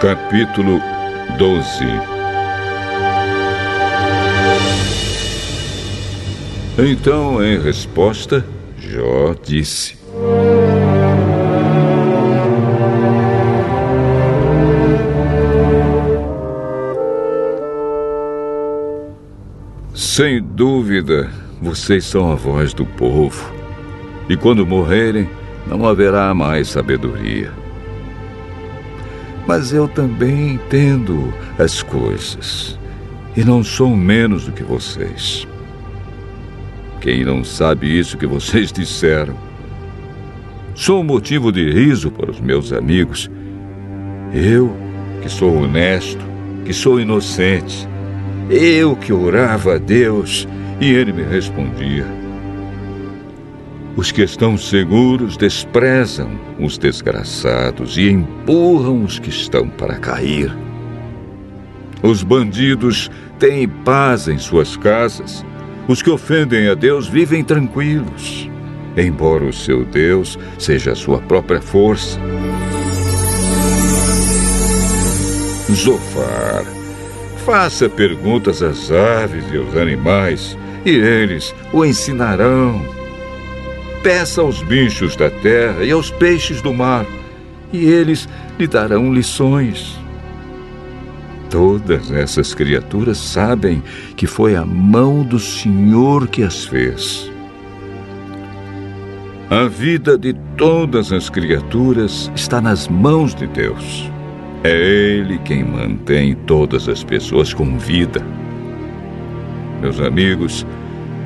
Capítulo 12 Então, em resposta, Jó disse: Sem dúvida, vocês são a voz do povo, e quando morrerem, não haverá mais sabedoria. Mas eu também entendo as coisas, e não sou menos do que vocês. Quem não sabe isso que vocês disseram? Sou motivo de riso para os meus amigos. Eu, que sou honesto, que sou inocente, eu que orava a Deus e ele me respondia. Os que estão seguros desprezam os desgraçados e empurram os que estão para cair. Os bandidos têm paz em suas casas. Os que ofendem a Deus vivem tranquilos, embora o seu Deus seja a sua própria força. Zofar, faça perguntas às aves e aos animais, e eles o ensinarão Peça aos bichos da terra e aos peixes do mar, e eles lhe darão lições. Todas essas criaturas sabem que foi a mão do Senhor que as fez. A vida de todas as criaturas está nas mãos de Deus. É Ele quem mantém todas as pessoas com vida. Meus amigos,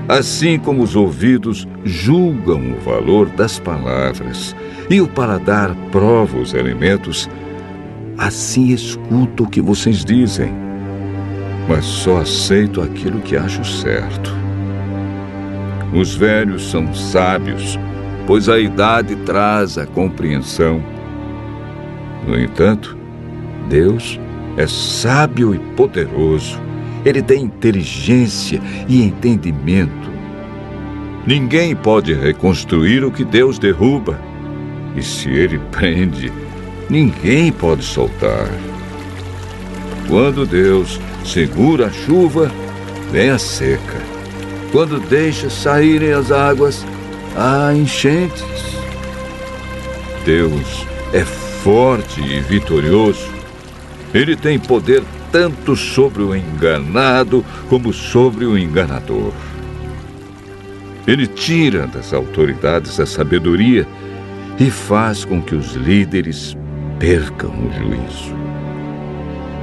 Assim como os ouvidos julgam o valor das palavras e o paladar prova os alimentos, assim escuto o que vocês dizem, mas só aceito aquilo que acho certo. Os velhos são sábios, pois a idade traz a compreensão. No entanto, Deus é sábio e poderoso ele tem inteligência e entendimento. Ninguém pode reconstruir o que Deus derruba. E se ele prende, ninguém pode soltar. Quando Deus segura a chuva, vem a seca. Quando deixa saírem as águas, há enchentes. Deus é forte e vitorioso. Ele tem poder tanto sobre o enganado como sobre o enganador. Ele tira das autoridades a sabedoria e faz com que os líderes percam o juízo.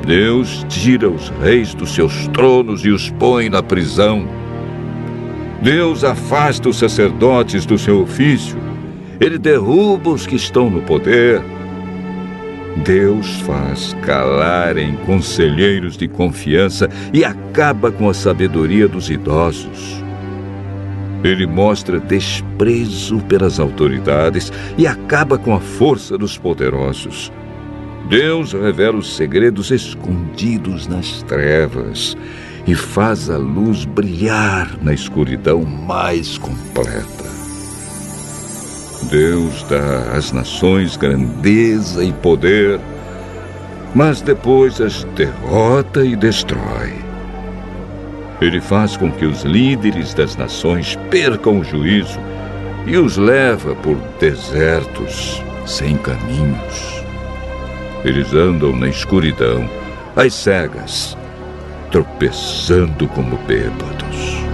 Deus tira os reis dos seus tronos e os põe na prisão. Deus afasta os sacerdotes do seu ofício. Ele derruba os que estão no poder Deus faz calarem conselheiros de confiança e acaba com a sabedoria dos idosos. Ele mostra desprezo pelas autoridades e acaba com a força dos poderosos. Deus revela os segredos escondidos nas trevas e faz a luz brilhar na escuridão mais completa. Deus dá às nações grandeza e poder, mas depois as derrota e destrói. Ele faz com que os líderes das nações percam o juízo e os leva por desertos sem caminhos. Eles andam na escuridão, às cegas, tropeçando como bêbados.